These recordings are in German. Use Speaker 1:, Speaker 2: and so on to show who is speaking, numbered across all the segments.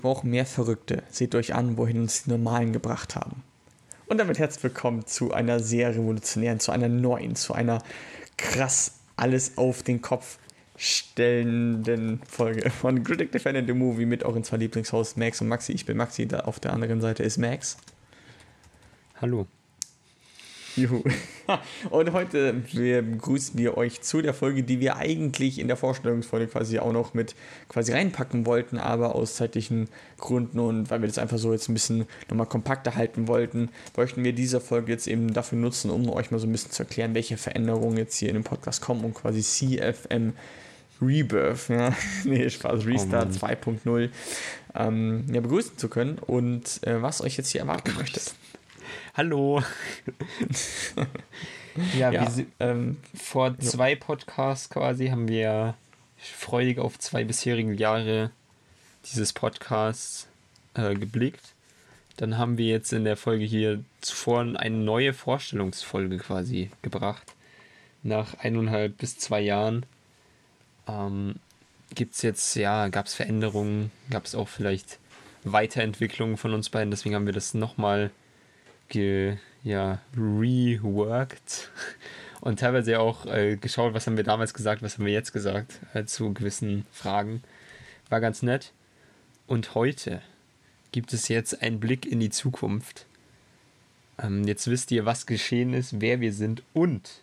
Speaker 1: brauchen mehr Verrückte. Seht euch an, wohin uns die Normalen gebracht haben. Und damit herzlich willkommen zu einer sehr revolutionären, zu einer neuen, zu einer krass alles auf den Kopf stellenden Folge von Critic Defended the Movie mit euren zwei Lieblingshosts Max und Maxi. Ich bin Maxi, da auf der anderen Seite ist Max.
Speaker 2: Hallo.
Speaker 1: Juhu. Und heute begrüßen wir euch zu der Folge, die wir eigentlich in der Vorstellungsfolge quasi auch noch mit quasi reinpacken wollten, aber aus zeitlichen Gründen und weil wir das einfach so jetzt ein bisschen nochmal kompakter halten wollten, möchten wir diese Folge jetzt eben dafür nutzen, um euch mal so ein bisschen zu erklären, welche Veränderungen jetzt hier in dem Podcast kommen und quasi CFM Rebirth, ja, nee, Spaß, Restart oh 2.0 ähm, ja, begrüßen zu können und äh, was euch jetzt hier erwarten möchtet.
Speaker 2: Hallo. ja, ja wir, ähm, vor zwei Podcasts quasi haben wir freudig auf zwei bisherige Jahre dieses Podcasts äh, geblickt. Dann haben wir jetzt in der Folge hier zuvor eine neue Vorstellungsfolge quasi gebracht. Nach eineinhalb bis zwei Jahren ähm, gibt es jetzt, ja, gab es Veränderungen, gab es auch vielleicht Weiterentwicklungen von uns beiden. Deswegen haben wir das nochmal ge, ja, reworked und teilweise auch äh, geschaut, was haben wir damals gesagt, was haben wir jetzt gesagt äh, zu gewissen Fragen. War ganz nett. Und heute gibt es jetzt einen Blick in die Zukunft. Ähm, jetzt wisst ihr, was geschehen ist, wer wir sind und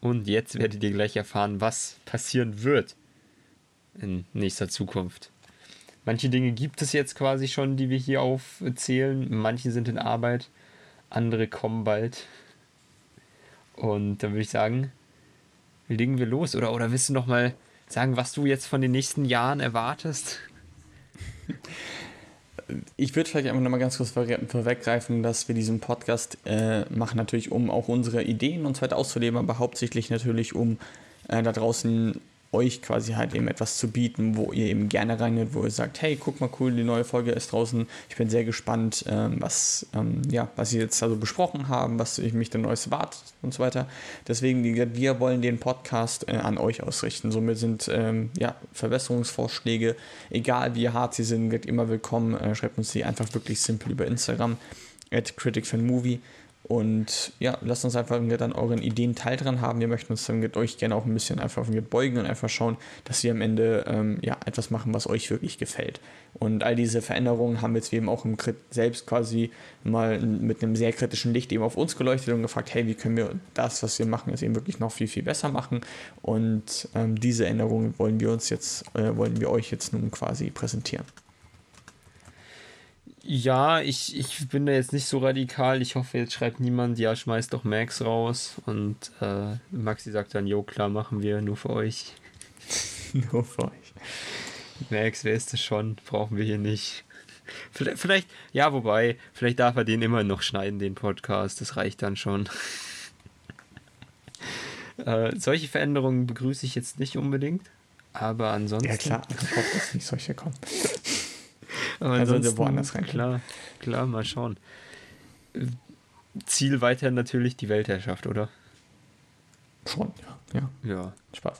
Speaker 2: und jetzt werdet ihr gleich erfahren, was passieren wird in nächster Zukunft. Manche Dinge gibt es jetzt quasi schon, die wir hier aufzählen. Manche sind in Arbeit, andere kommen bald. Und dann würde ich sagen, legen wir los. Oder, oder willst du noch mal sagen, was du jetzt von den nächsten Jahren erwartest?
Speaker 1: ich würde vielleicht einfach nochmal ganz kurz vorweggreifen, dass wir diesen Podcast äh, machen, natürlich um auch unsere Ideen und so weiter auszuleben, aber hauptsächlich natürlich um äh, da draußen euch quasi halt eben etwas zu bieten, wo ihr eben gerne reingeht, wo ihr sagt, hey, guck mal cool, die neue Folge ist draußen. Ich bin sehr gespannt, ähm, was, ähm, ja, was sie jetzt also besprochen haben, was ich mich denn Neues erwartet und so weiter. Deswegen, wie gesagt, wir wollen den Podcast äh, an euch ausrichten. Somit sind ähm, ja, Verbesserungsvorschläge, egal wie hart sie sind, immer willkommen. Äh, schreibt uns die einfach wirklich simpel über Instagram at criticfanmovie. Und ja, lasst uns einfach dann euren Ideen Teil dran haben. Wir möchten uns dann mit euch gerne auch ein bisschen einfach beugen und einfach schauen, dass wir am Ende ähm, ja, etwas machen, was euch wirklich gefällt. Und all diese Veränderungen haben jetzt eben auch im Crit selbst quasi mal mit einem sehr kritischen Licht eben auf uns geleuchtet und gefragt, hey, wie können wir das, was wir machen, jetzt eben wirklich noch viel, viel besser machen. Und ähm, diese Änderungen wollen wir uns jetzt, äh, wollen wir euch jetzt nun quasi präsentieren.
Speaker 2: Ja, ich, ich bin da jetzt nicht so radikal. Ich hoffe, jetzt schreibt niemand, ja, schmeißt doch Max raus. Und äh, Maxi sagt dann, jo, klar, machen wir, nur für euch. nur für euch. Max, wer ist das schon? Brauchen wir hier nicht. Vielleicht, vielleicht, ja, wobei, vielleicht darf er den immer noch schneiden, den Podcast. Das reicht dann schon. äh, solche Veränderungen begrüße ich jetzt nicht unbedingt. Aber ansonsten. Ja, klar, ich hoffe, dass nicht solche kommen. Aber der woanders rein. Klar, klar, mal schauen. Ziel weiterhin natürlich die Weltherrschaft, oder?
Speaker 1: Schon, ja. Ja.
Speaker 2: ja. Spaß.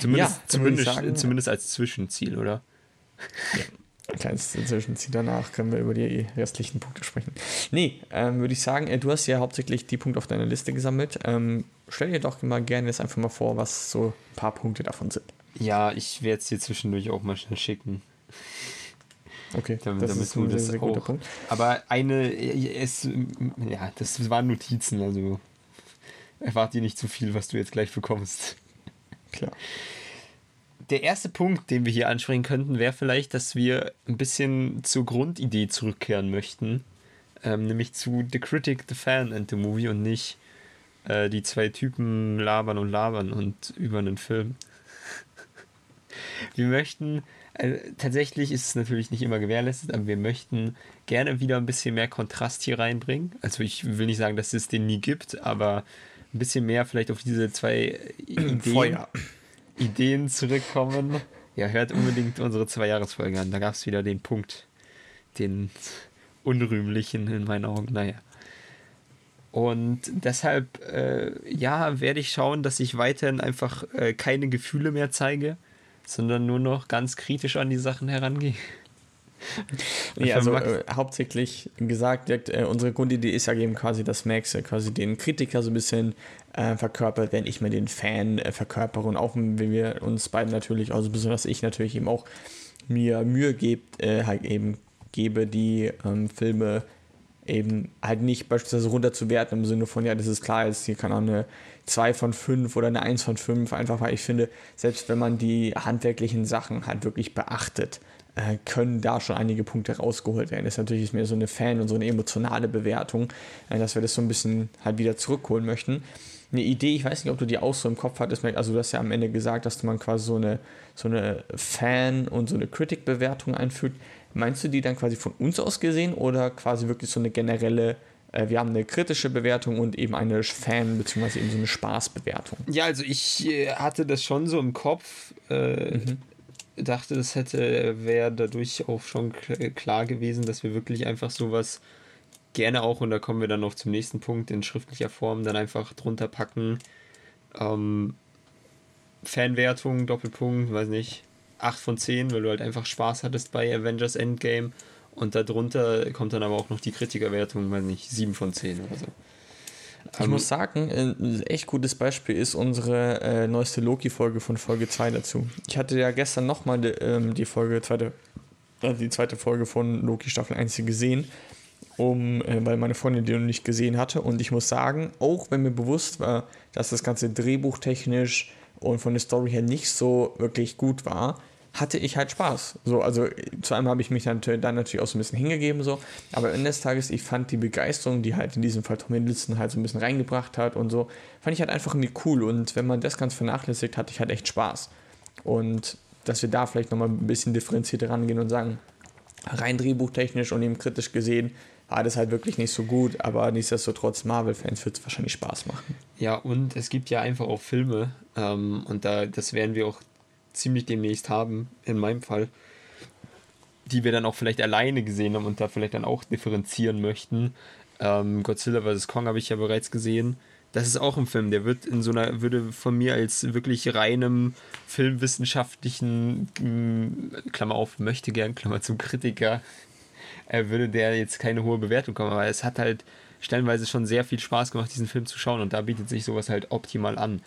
Speaker 2: Zumindest, ja, zumindest, sagen, zumindest als Zwischenziel, oder?
Speaker 1: Ja. Ein kleines Zwischenziel danach können wir über die restlichen Punkte sprechen. Nee, ähm, würde ich sagen, äh, du hast ja hauptsächlich die Punkte auf deiner Liste gesammelt. Ähm, stell dir doch mal gerne jetzt einfach mal vor, was so ein paar Punkte davon sind.
Speaker 2: Ja, ich werde es dir zwischendurch auch mal schnell schicken.
Speaker 1: Okay, damit, das damit ist ein
Speaker 2: sehr, sehr guter Punkt. Aber eine, es, ja, das waren Notizen, also erwarte dir nicht zu viel, was du jetzt gleich bekommst. Klar. Der erste Punkt, den wir hier ansprechen könnten, wäre vielleicht, dass wir ein bisschen zur Grundidee zurückkehren möchten. Ähm, nämlich zu The Critic, The Fan and The Movie und nicht äh, die zwei Typen labern und labern und über einen Film. wir möchten also, tatsächlich ist es natürlich nicht immer gewährleistet, aber wir möchten gerne wieder ein bisschen mehr Kontrast hier reinbringen. Also ich will nicht sagen, dass es den nie gibt, aber ein bisschen mehr vielleicht auf diese zwei Ideen, Ideen zurückkommen. Ja, hört unbedingt unsere zwei Jahresfolge an. Da gab es wieder den Punkt, den unrühmlichen in meinen Augen. Naja. Und deshalb, äh, ja, werde ich schauen, dass ich weiterhin einfach äh, keine Gefühle mehr zeige sondern nur noch ganz kritisch an die Sachen herangehe.
Speaker 1: ja, also äh, hauptsächlich gesagt, äh, unsere Grundidee ist ja eben quasi, dass Max äh, quasi den Kritiker so ein bisschen äh, verkörpert, wenn ich mir den Fan äh, verkörpere und auch wenn wir uns beiden natürlich, also besonders ich natürlich eben auch mir Mühe gebt, äh, halt eben gebe, die ähm, Filme eben halt nicht beispielsweise runterzuwerten im Sinne von, ja, das ist klar, jetzt hier kann auch eine 2 von 5 oder eine 1 von 5, einfach weil ich finde, selbst wenn man die handwerklichen Sachen halt wirklich beachtet, äh, können da schon einige Punkte rausgeholt werden. Das ist natürlich mehr so eine Fan- und so eine emotionale Bewertung, äh, dass wir das so ein bisschen halt wieder zurückholen möchten. Eine Idee, ich weiß nicht, ob du die auch so im Kopf hattest, also du hast ja am Ende gesagt, dass man quasi so eine, so eine Fan- und so eine Critic-Bewertung einfügt. Meinst du die dann quasi von uns aus gesehen oder quasi wirklich so eine generelle äh, wir haben eine kritische Bewertung und eben eine Fan- bzw. eben so eine Spaßbewertung.
Speaker 2: Ja, also ich äh, hatte das schon so im Kopf. Äh, mhm. Dachte, das hätte, wäre dadurch auch schon klar gewesen, dass wir wirklich einfach sowas gerne auch, und da kommen wir dann noch zum nächsten Punkt, in schriftlicher Form dann einfach drunter packen. Ähm, Fanwertung, Doppelpunkt, weiß nicht, 8 von 10, weil du halt einfach Spaß hattest bei Avengers Endgame und darunter kommt dann aber auch noch die Kritikerwertung, weiß nicht, 7 von 10 oder so.
Speaker 1: Ich um, muss sagen, ein echt gutes Beispiel ist unsere äh, neueste Loki-Folge von Folge 2 dazu. Ich hatte ja gestern nochmal die, ähm, die Folge, zweite, äh, die zweite Folge von Loki Staffel 1 gesehen, um, äh, weil meine Freundin die noch nicht gesehen hatte. Und ich muss sagen, auch wenn mir bewusst war, dass das Ganze drehbuchtechnisch und von der Story her nicht so wirklich gut war, hatte ich halt Spaß. So, also zu einem habe ich mich dann, dann natürlich auch so ein bisschen hingegeben, so. Aber Ende des Tages, ich fand die Begeisterung, die halt in diesem Fall Tom Hiddleston halt so ein bisschen reingebracht hat und so, fand ich halt einfach irgendwie cool. Und wenn man das ganz vernachlässigt, hatte ich halt echt Spaß. Und dass wir da vielleicht nochmal ein bisschen differenzierter rangehen und sagen, rein drehbuchtechnisch und eben kritisch gesehen, war das halt wirklich nicht so gut, aber nichtsdestotrotz, Marvel-Fans wird es wahrscheinlich Spaß machen.
Speaker 2: Ja, und es gibt ja einfach auch Filme, ähm, und da, das werden wir auch ziemlich demnächst haben, in meinem Fall, die wir dann auch vielleicht alleine gesehen haben und da vielleicht dann auch differenzieren möchten. Ähm, Godzilla vs. Kong habe ich ja bereits gesehen. Das ist auch ein Film, der wird in so einer, würde von mir als wirklich reinem filmwissenschaftlichen, mm, Klammer auf, möchte gern, Klammer zum Kritiker, äh, würde der jetzt keine hohe Bewertung kommen. Aber es hat halt stellenweise schon sehr viel Spaß gemacht, diesen Film zu schauen und da bietet sich sowas halt optimal an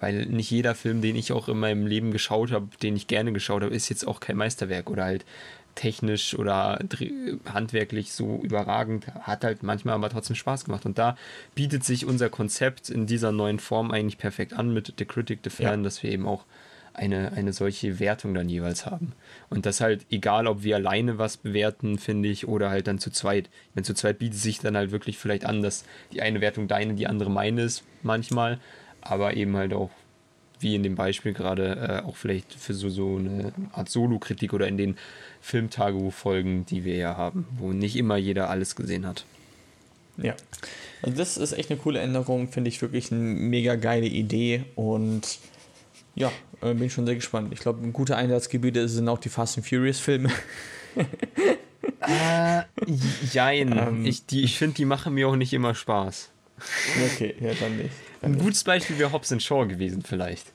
Speaker 2: weil nicht jeder Film, den ich auch in meinem Leben geschaut habe, den ich gerne geschaut habe, ist jetzt auch kein Meisterwerk oder halt technisch oder handwerklich so überragend, hat halt manchmal aber trotzdem Spaß gemacht. Und da bietet sich unser Konzept in dieser neuen Form eigentlich perfekt an mit The Critic, The Fan, ja. dass wir eben auch eine, eine solche Wertung dann jeweils haben. Und das halt, egal ob wir alleine was bewerten, finde ich, oder halt dann zu zweit. Wenn zu zweit bietet sich dann halt wirklich vielleicht an, dass die eine Wertung deine, die andere meine ist, manchmal aber eben halt auch, wie in dem Beispiel gerade, äh, auch vielleicht für so, so eine Art Solo-Kritik oder in den Filmtagebuch-Folgen, die wir ja haben, wo nicht immer jeder alles gesehen hat.
Speaker 1: Ja, also das ist echt eine coole Änderung, finde ich wirklich eine mega geile Idee und ja, äh, bin schon sehr gespannt. Ich glaube, gute Einsatzgebiete sind auch die Fast and Furious Filme.
Speaker 2: äh, jein. Ähm, ich ich finde, die machen mir auch nicht immer Spaß.
Speaker 1: Okay, ja, dann nicht.
Speaker 2: Ein gutes Beispiel wäre Hobbs Shaw gewesen, vielleicht.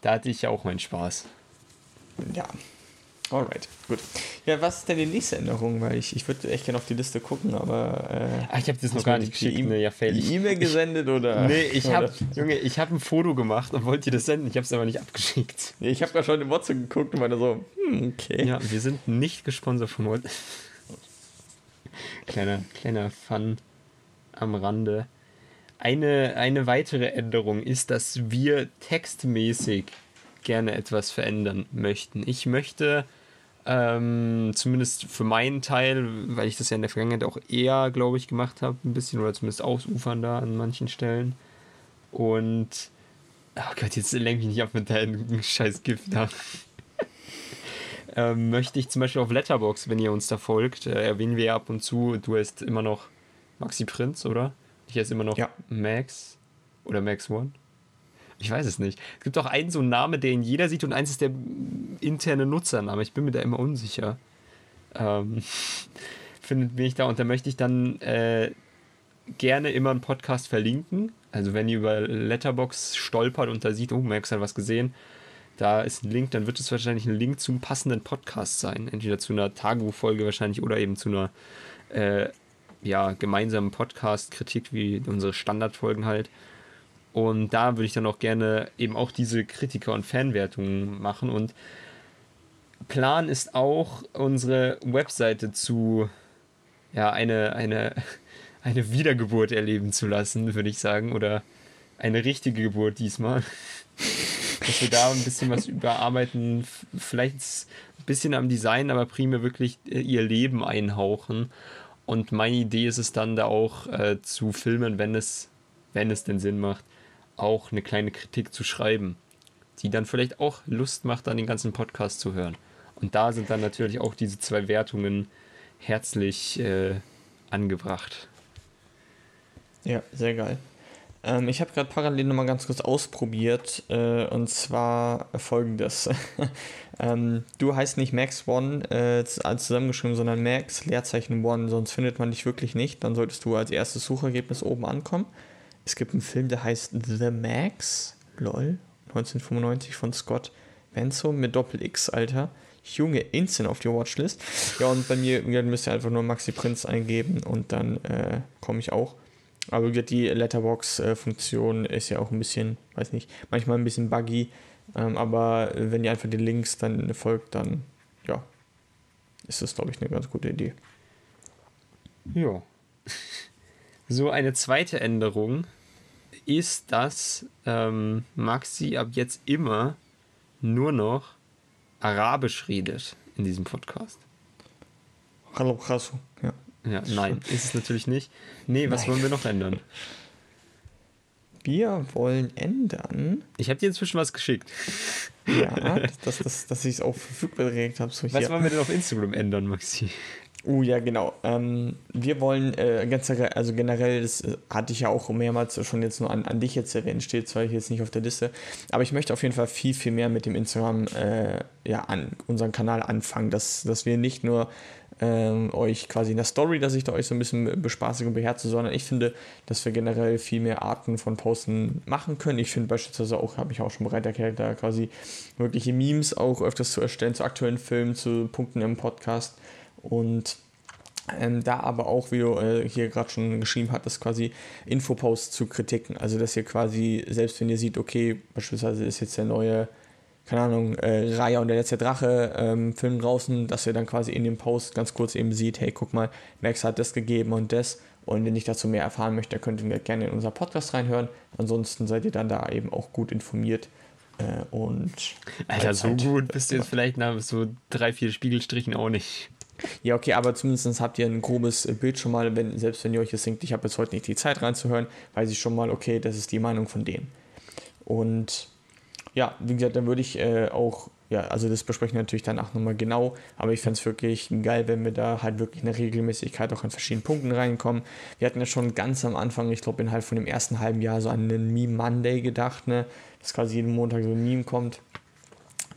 Speaker 2: Da hatte ich ja auch meinen Spaß.
Speaker 1: Ja. Alright, gut. Ja, was ist denn die nächste Änderung? Weil ich, ich würde echt gerne auf die Liste gucken, aber.
Speaker 2: Äh, Ach, ich habe das noch gar nicht geschickt.
Speaker 1: E ja, die E-Mail gesendet oder?
Speaker 2: Nee, ich habe, Junge, ich habe ein Foto gemacht und wollte dir das senden. Ich habe es aber nicht abgeschickt.
Speaker 1: Nee, ich habe gerade schon im WhatsApp geguckt und meine so, hm, okay.
Speaker 2: Ja, wir sind nicht gesponsert von WhatsApp. kleiner, kleiner Fun am Rande. Eine, eine weitere Änderung ist, dass wir textmäßig gerne etwas verändern möchten. Ich möchte ähm, zumindest für meinen Teil, weil ich das ja in der Vergangenheit auch eher, glaube ich, gemacht habe, ein bisschen oder zumindest ausufern da an manchen Stellen. Und, oh Gott, jetzt lenke ich nicht ab mit deinem scheiß Gift da. ähm, möchte ich zum Beispiel auf Letterbox, wenn ihr uns da folgt, äh, erwähnen wir ab und zu, du heißt immer noch Maxi Prinz, oder? Ich heiße immer noch ja. Max oder Max One. Ich weiß es nicht. Es gibt auch einen so einen Namen, den jeder sieht und eins ist der interne Nutzername. Ich bin mir da immer unsicher. Ähm, findet mich da und da möchte ich dann äh, gerne immer einen Podcast verlinken. Also wenn ihr über Letterbox stolpert und da sieht, oh, Max hat was gesehen, Da ist ein Link, dann wird es wahrscheinlich ein Link zum passenden Podcast sein. Entweder zu einer Tagebuchfolge wahrscheinlich oder eben zu einer äh, ja, gemeinsamen Podcast-Kritik, wie unsere Standardfolgen halt. Und da würde ich dann auch gerne eben auch diese Kritiker- und Fanwertungen machen. Und Plan ist auch, unsere Webseite zu, ja, eine, eine, eine Wiedergeburt erleben zu lassen, würde ich sagen. Oder eine richtige Geburt diesmal. Dass wir da ein bisschen was überarbeiten, vielleicht ein bisschen am Design, aber primär wirklich äh, ihr Leben einhauchen. Und meine Idee ist es dann da auch äh, zu filmen, wenn es, wenn es denn Sinn macht, auch eine kleine Kritik zu schreiben, die dann vielleicht auch Lust macht, dann den ganzen Podcast zu hören. Und da sind dann natürlich auch diese zwei Wertungen herzlich äh, angebracht.
Speaker 1: Ja, sehr geil. Ähm, ich habe gerade parallel nochmal ganz kurz ausprobiert äh, und zwar folgendes. ähm, du heißt nicht Max One äh, zusammengeschrieben, sondern Max Leerzeichen One, sonst findet man dich wirklich nicht. Dann solltest du als erstes Suchergebnis oben ankommen. Es gibt einen Film, der heißt The Max, lol, 1995 von Scott Benzo mit Doppel-X, Alter. Junge, instant auf die Watchlist. Ja, und bei mir müsst ihr einfach nur Maxi Prinz eingeben und dann äh, komme ich auch. Aber die Letterbox-Funktion ist ja auch ein bisschen, weiß nicht, manchmal ein bisschen buggy. Ähm, aber wenn ihr einfach die Links dann folgt, dann ja, ist das, glaube ich, eine ganz gute Idee.
Speaker 2: Ja. So eine zweite Änderung ist, dass ähm, Maxi ab jetzt immer nur noch Arabisch redet in diesem Podcast.
Speaker 1: Hallo, Krasu, ja.
Speaker 2: Ja, nein, ist es natürlich nicht. Nee, was nein. wollen wir noch ändern?
Speaker 1: Wir wollen ändern.
Speaker 2: Ich habe dir inzwischen was geschickt.
Speaker 1: Ja, dass, dass, dass ich es auch verfügbar direkt habe.
Speaker 2: So was wollen wir denn auf Instagram ändern, Maxi?
Speaker 1: Uh, ja, genau. Ähm, wir wollen äh, ganz, also generell, das äh, hatte ich ja auch mehrmals schon jetzt nur an, an dich jetzt erwähnt, steht zwar jetzt nicht auf der Liste, aber ich möchte auf jeden Fall viel, viel mehr mit dem Instagram, äh, ja, an unseren Kanal anfangen, dass, dass wir nicht nur ähm, euch quasi in der Story, dass ich da euch so ein bisschen bespaßige und beherze, sondern ich finde, dass wir generell viel mehr Arten von Posten machen können. Ich finde beispielsweise auch, habe ich auch schon bereit erklärt, da quasi wirkliche Memes auch öfters zu erstellen zu aktuellen Filmen, zu Punkten im Podcast und ähm, da aber auch, wie du äh, hier gerade schon geschrieben hattest, quasi Infoposts zu Kritiken. Also, dass ihr quasi, selbst wenn ihr seht, okay, beispielsweise ist jetzt der neue, keine Ahnung, äh, Raya und der letzte Drache ähm, Film draußen, dass ihr dann quasi in dem Post ganz kurz eben sieht, hey, guck mal, Max hat das gegeben und das. Und wenn ich dazu mehr erfahren möchte, könnt ihr gerne in unser Podcast reinhören. Ansonsten seid ihr dann da eben auch gut informiert. Äh, und
Speaker 2: Alter, so gut bist du jetzt vielleicht nach so drei, vier Spiegelstrichen auch nicht.
Speaker 1: Ja, okay, aber zumindest habt ihr ein grobes Bild schon mal, wenn, selbst wenn ihr euch das denkt, ich habe jetzt heute nicht die Zeit reinzuhören, weiß ich schon mal, okay, das ist die Meinung von denen. Und ja, wie gesagt, dann würde ich äh, auch, ja, also das besprechen wir natürlich danach nochmal genau, aber ich fände es wirklich geil, wenn wir da halt wirklich eine Regelmäßigkeit auch an verschiedenen Punkten reinkommen. Wir hatten ja schon ganz am Anfang, ich glaube innerhalb von dem ersten halben Jahr so an den Meme Monday gedacht, ne, dass quasi jeden Montag so ein Meme kommt.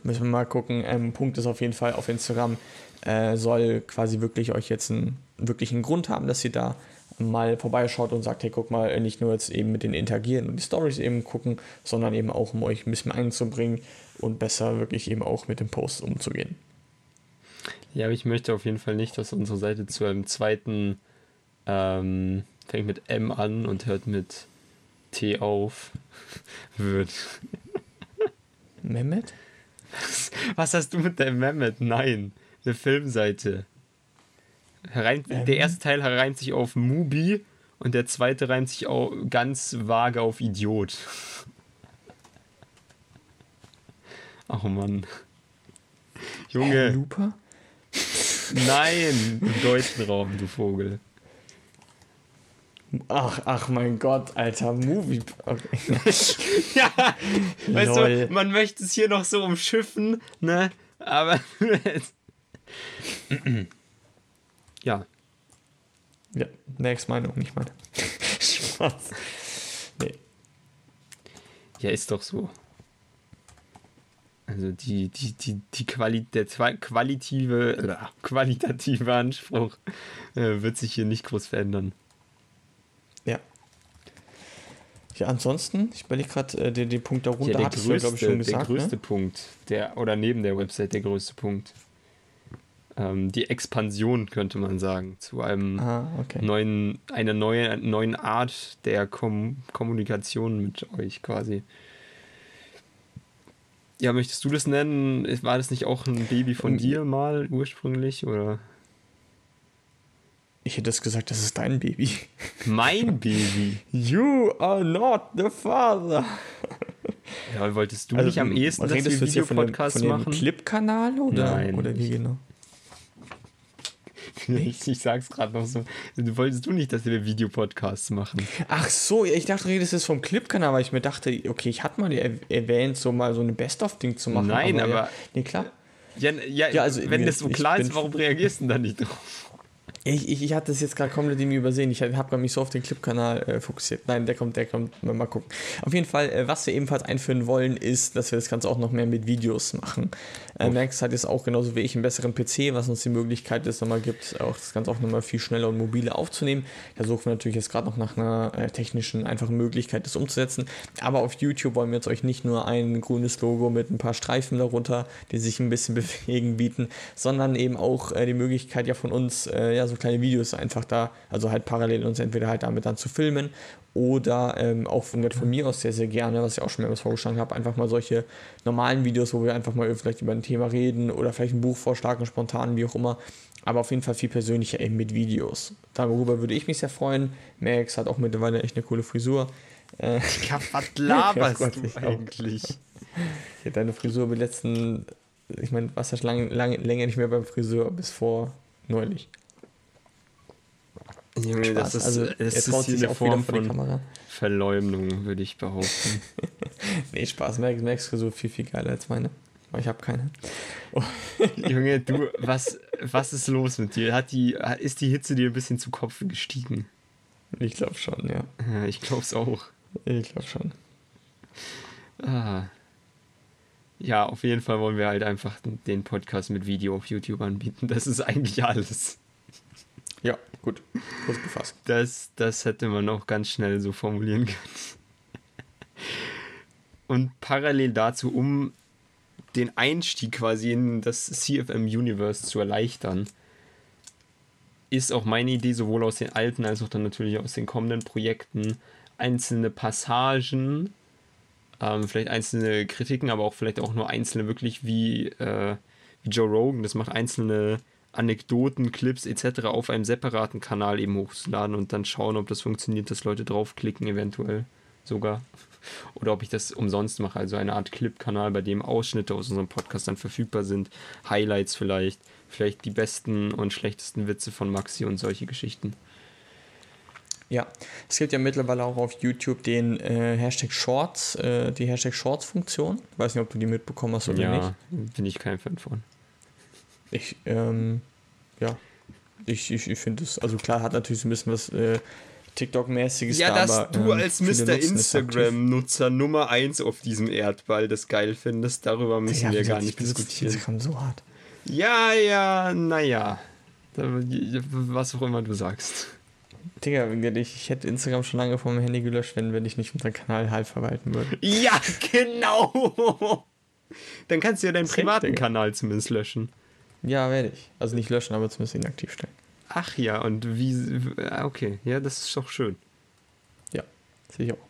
Speaker 1: Müssen wir mal gucken. Ähm, Punkt ist auf jeden Fall auf Instagram äh, soll quasi wirklich euch jetzt einen wirklichen Grund haben, dass ihr da mal vorbeischaut und sagt, hey, guck mal, nicht nur jetzt eben mit den Interagieren und die Stories eben gucken, sondern eben auch, um euch ein bisschen einzubringen und besser wirklich eben auch mit dem Post umzugehen.
Speaker 2: Ja, aber ich möchte auf jeden Fall nicht, dass unsere Seite zu einem zweiten ähm, fängt mit M an und hört mit T auf wird.
Speaker 1: Mehmet?
Speaker 2: Was, was hast du mit deinem Mehmet? Nein eine Filmseite. Herein, ähm. Der erste Teil reimt sich auf Mubi und der zweite reimt sich auch ganz vage auf Idiot. Ach Mann. Junge.
Speaker 1: Looper?
Speaker 2: Nein, im deutschen Raum, du Vogel.
Speaker 1: Ach, ach mein Gott, alter Movie. Okay.
Speaker 2: ja, weißt Lol. du, man möchte es hier noch so umschiffen, ne? Aber ja.
Speaker 1: Ja, Max Meinung, nicht meine. Spaß.
Speaker 2: Nee. Ja, ist doch so. Also die, die, die, die Quali der qualitative, äh, qualitative Anspruch äh, wird sich hier nicht groß verändern.
Speaker 1: Ja. Ja, ansonsten, ich überlege gerade äh, den, den Punkt darunter,
Speaker 2: Ja, der
Speaker 1: glaube ich,
Speaker 2: größte,
Speaker 1: schon
Speaker 2: der
Speaker 1: gesagt.
Speaker 2: größte
Speaker 1: Ne?
Speaker 2: Punkt, der, oder neben der Website der größte Punkt. Ähm, die Expansion, könnte man sagen, zu einem
Speaker 1: Ah, okay.
Speaker 2: neuen, einer neuen, neuen Art der Kom Kommunikation mit euch quasi. Ja, möchtest du das nennen? War das nicht auch ein Baby von
Speaker 1: Ähm,
Speaker 2: dir mal ursprünglich? Oder
Speaker 1: Ich hätte es gesagt, das ist dein Baby.
Speaker 2: mein Baby?
Speaker 1: You are not the father.
Speaker 2: Ja, wolltest du
Speaker 1: Also,
Speaker 2: nicht am ehesten, dass wir
Speaker 1: dem
Speaker 2: machen?
Speaker 1: Clip-Kanal oder,
Speaker 2: Nein,
Speaker 1: oder wie genau?
Speaker 2: ich, sag's gerade noch so. Du wolltest du nicht, dass wir Videopodcasts machen?
Speaker 1: Ach so, ja, ich dachte, du redest jetzt vom Clip-Kanal, weil ich mir dachte, okay, ich hatte mal erw- erwähnt, so mal so eine Best-of-Ding zu machen.
Speaker 2: Nein,
Speaker 1: ja,
Speaker 2: aber-
Speaker 1: nee, klar.
Speaker 2: Ja, ja,
Speaker 1: Ja, also,
Speaker 2: wenn das so klar ist, warum reagierst du denn da nicht drauf?
Speaker 1: Ich, ich, ich hatte es jetzt gerade komplett irgendwie übersehen. Ich habe mich so auf den Clip-Kanal äh, fokussiert. Nein, der kommt, der kommt. Mal, mal gucken. Auf jeden Fall, äh, was wir ebenfalls einführen wollen, ist, dass wir das Ganze auch noch mehr mit Videos machen. Äh, Max hat jetzt auch genauso wie ich einen besseren PC, was uns die Möglichkeit jetzt nochmal gibt, auch das Ganze auch nochmal viel schneller und mobiler aufzunehmen. Da suchen wir natürlich jetzt gerade noch nach einer äh, technischen, einfachen Möglichkeit, das umzusetzen. Aber auf YouTube wollen wir jetzt euch nicht nur ein grünes Logo mit ein paar Streifen darunter, die sich ein bisschen bewegen, bieten, sondern eben auch äh, die Möglichkeit ja von uns, äh, ja, so kleine Videos einfach da, also halt parallel uns entweder halt damit dann zu filmen oder ähm, auch von, von mir aus sehr, sehr gerne, was ich auch schon mehrmals vorgeschlagen habe, einfach mal solche normalen Videos, wo wir einfach mal vielleicht über ein Thema reden oder vielleicht ein Buch vorschlagen, spontan, wie auch immer. Aber auf jeden Fall viel persönlicher eben mit Videos. Darüber würde ich mich sehr freuen. Max hat auch mittlerweile echt eine coole Frisur. Äh,
Speaker 2: Ja, was laberst
Speaker 1: Ja, Gott,
Speaker 2: du eigentlich?
Speaker 1: ich hatte deine Frisur bei letzten, ich meine, warst ja schon lange, lange, länger nicht mehr beim Friseur, bis vor neulich.
Speaker 2: Junge, das ist,
Speaker 1: also,
Speaker 2: das
Speaker 1: er
Speaker 2: ist
Speaker 1: traut sich
Speaker 2: eine
Speaker 1: auch
Speaker 2: Form von
Speaker 1: Kamera.
Speaker 2: Verleumdung, würde ich behaupten.
Speaker 1: Nee, Spaß. Max, Max Frisur viel, viel geiler als meine. Aber ich habe keine.
Speaker 2: Junge, du, was, was ist los mit dir? Hat die, ist die Hitze dir ein bisschen zu Kopf gestiegen?
Speaker 1: Ich glaube schon, ja.
Speaker 2: Ja, ich glaub's auch.
Speaker 1: Ich glaube schon.
Speaker 2: Ah. Ja, auf jeden Fall wollen wir halt einfach den Podcast mit Video auf YouTube anbieten. Das ist eigentlich alles.
Speaker 1: Ja, gut. Kurz gefasst.
Speaker 2: Das, das hätte man auch ganz schnell so formulieren können. Und parallel dazu, um den Einstieg quasi in das CFM-Universe zu erleichtern, ist auch meine Idee, sowohl aus den alten als auch dann natürlich aus den kommenden Projekten, einzelne Passagen, ähm, vielleicht einzelne Kritiken, aber auch vielleicht auch nur einzelne wirklich wie, äh, wie Joe Rogan, das macht einzelne Anekdoten, Clips etc. auf einem separaten Kanal eben hochzuladen und dann schauen, ob das funktioniert, dass Leute draufklicken, eventuell sogar. Oder ob ich das umsonst mache, also eine Art Clip-Kanal, bei dem Ausschnitte aus unserem Podcast dann verfügbar sind, Highlights vielleicht, vielleicht die besten und schlechtesten Witze von Maxi und solche Geschichten.
Speaker 1: Ja, es gibt ja mittlerweile auch auf YouTube den äh, Hashtag Shorts, äh, die Hashtag Shorts-Funktion. Ich weiß nicht, ob du die mitbekommen hast oder nicht.
Speaker 2: Ja, bin ich kein Fan von.
Speaker 1: Ich, ähm, ja, ich, ich, ich finde es, also klar, hat natürlich so ein bisschen was äh, TikTok-mäßiges
Speaker 2: Ja,
Speaker 1: da,
Speaker 2: dass
Speaker 1: aber,
Speaker 2: du
Speaker 1: ähm,
Speaker 2: als Mr. Instagram-Nutzer Nummer 1 auf diesem Erdball das geil findest, darüber müssen
Speaker 1: Ja,
Speaker 2: wir
Speaker 1: wie
Speaker 2: gar nicht diskutieren.
Speaker 1: Instagram so hart.
Speaker 2: Ja, ja, naja. Was auch immer du sagst.
Speaker 1: Digga, ich, hätte Instagram schon lange vom Handy gelöscht, wenn, wenn ich nicht unseren Kanal halb verwalten würde.
Speaker 2: Ja, genau. Dann kannst du ja deinen privaten. Kanal zumindest löschen.
Speaker 1: Ja, werde ich. Also nicht löschen, aber zumindest inaktiv stellen.
Speaker 2: Ach ja, und wie. Okay, ja, das ist doch schön.
Speaker 1: Ja, sicher auch.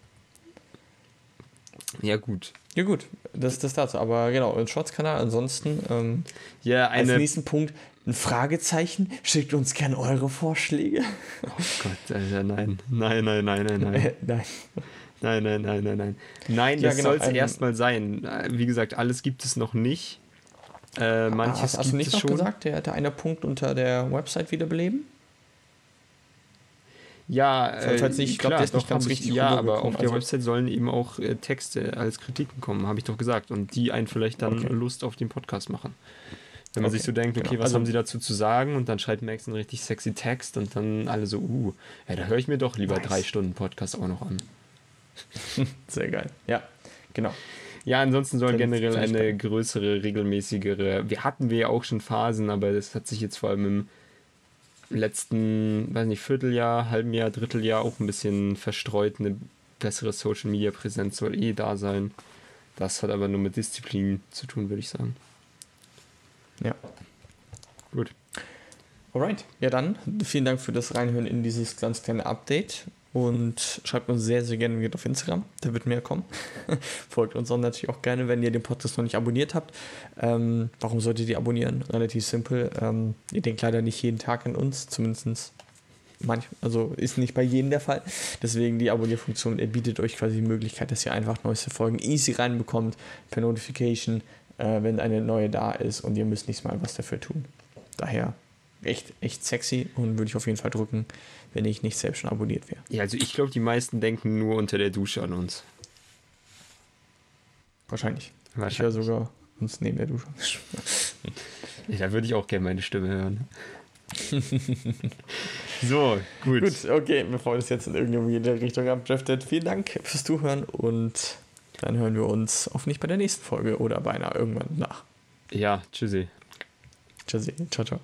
Speaker 2: Ja, gut.
Speaker 1: Ja gut, das das dazu. Aber genau, ein Shorts-Kanal. Ansonsten, ähm,
Speaker 2: Ja,
Speaker 1: als
Speaker 2: eine.
Speaker 1: nächsten Punkt ein Fragezeichen. Schickt uns gerne eure Vorschläge.
Speaker 2: Oh Gott, Alter, nein. Nein, nein, nein, nein, nein.
Speaker 1: Äh, Nein.
Speaker 2: Nein, nein, nein, nein, nein. Nein,
Speaker 1: Ja,
Speaker 2: das
Speaker 1: genau,
Speaker 2: soll es erstmal sein. Wie gesagt, alles gibt es noch nicht. Äh, manches
Speaker 1: hast, hast du
Speaker 2: gibt
Speaker 1: nicht
Speaker 2: es
Speaker 1: noch
Speaker 2: schon.
Speaker 1: gesagt, der, der eine Punkt unter der Website wiederbeleben?
Speaker 2: Ja, äh,
Speaker 1: Falls nicht, ich glaub,
Speaker 2: klar,
Speaker 1: der ist nicht ganz
Speaker 2: ich-
Speaker 1: richtig
Speaker 2: Ja, aber auf der
Speaker 1: also-
Speaker 2: Website sollen eben auch äh, Texte als Kritiken kommen, habe ich doch gesagt. Und die einen vielleicht dann
Speaker 1: Okay.
Speaker 2: Lust auf den Podcast machen. Wenn man
Speaker 1: Okay,
Speaker 2: sich so denkt, okay,
Speaker 1: genau.
Speaker 2: was
Speaker 1: Also-
Speaker 2: haben sie dazu zu sagen? Und dann schreibt Max einen richtig sexy Text und dann alle so, uh, ja, da höre ich mir doch lieber
Speaker 1: Nice.
Speaker 2: drei Stunden Podcast auch noch an.
Speaker 1: Sehr geil. Ja, genau.
Speaker 2: Ja, ansonsten soll generell eine größere, regelmäßigere. Wir hatten wir ja auch schon Phasen, aber das hat sich jetzt vor allem im letzten, weiß nicht, Vierteljahr, halben Jahr, Dritteljahr auch ein bisschen verstreut. Eine bessere Social Media Präsenz soll eh da sein. Das hat aber nur mit Disziplin zu tun, würde ich sagen.
Speaker 1: Ja.
Speaker 2: Gut.
Speaker 1: Alright. Ja, dann vielen Dank für das Reinhören in dieses ganz kleine Update. Und schreibt uns sehr, sehr gerne wieder auf Instagram. Da wird mehr kommen. Folgt uns auch natürlich auch gerne, wenn ihr den Podcast noch nicht abonniert habt. Ähm, warum solltet ihr abonnieren? Relativ simpel. Ähm, ihr denkt leider nicht jeden Tag an uns, zumindest manchmal, also ist nicht bei jedem der Fall. Deswegen die Abonnierfunktion bietet euch quasi die Möglichkeit, dass ihr einfach neueste Folgen easy reinbekommt per Notification, äh, wenn eine neue da ist und ihr müsst nicht mal was dafür tun. Daher echt, echt sexy und würde ich auf jeden Fall drücken, wenn ich nicht selbst schon abonniert wäre.
Speaker 2: Ja, also ich glaube, die meisten denken nur unter der Dusche an uns.
Speaker 1: Wahrscheinlich.
Speaker 2: Wahrscheinlich.
Speaker 1: Ich höre sogar uns neben der Dusche.
Speaker 2: Ja, da würde ich auch gerne meine Stimme hören. so, gut.
Speaker 1: Gut, okay, bevor das jetzt in irgendeine Richtung abdriftet, vielen Dank fürs Zuhören und dann hören wir uns hoffentlich bei der nächsten Folge oder beinahe irgendwann nach.
Speaker 2: Ja, tschüssi.
Speaker 1: Tschüssi, ciao, ciao.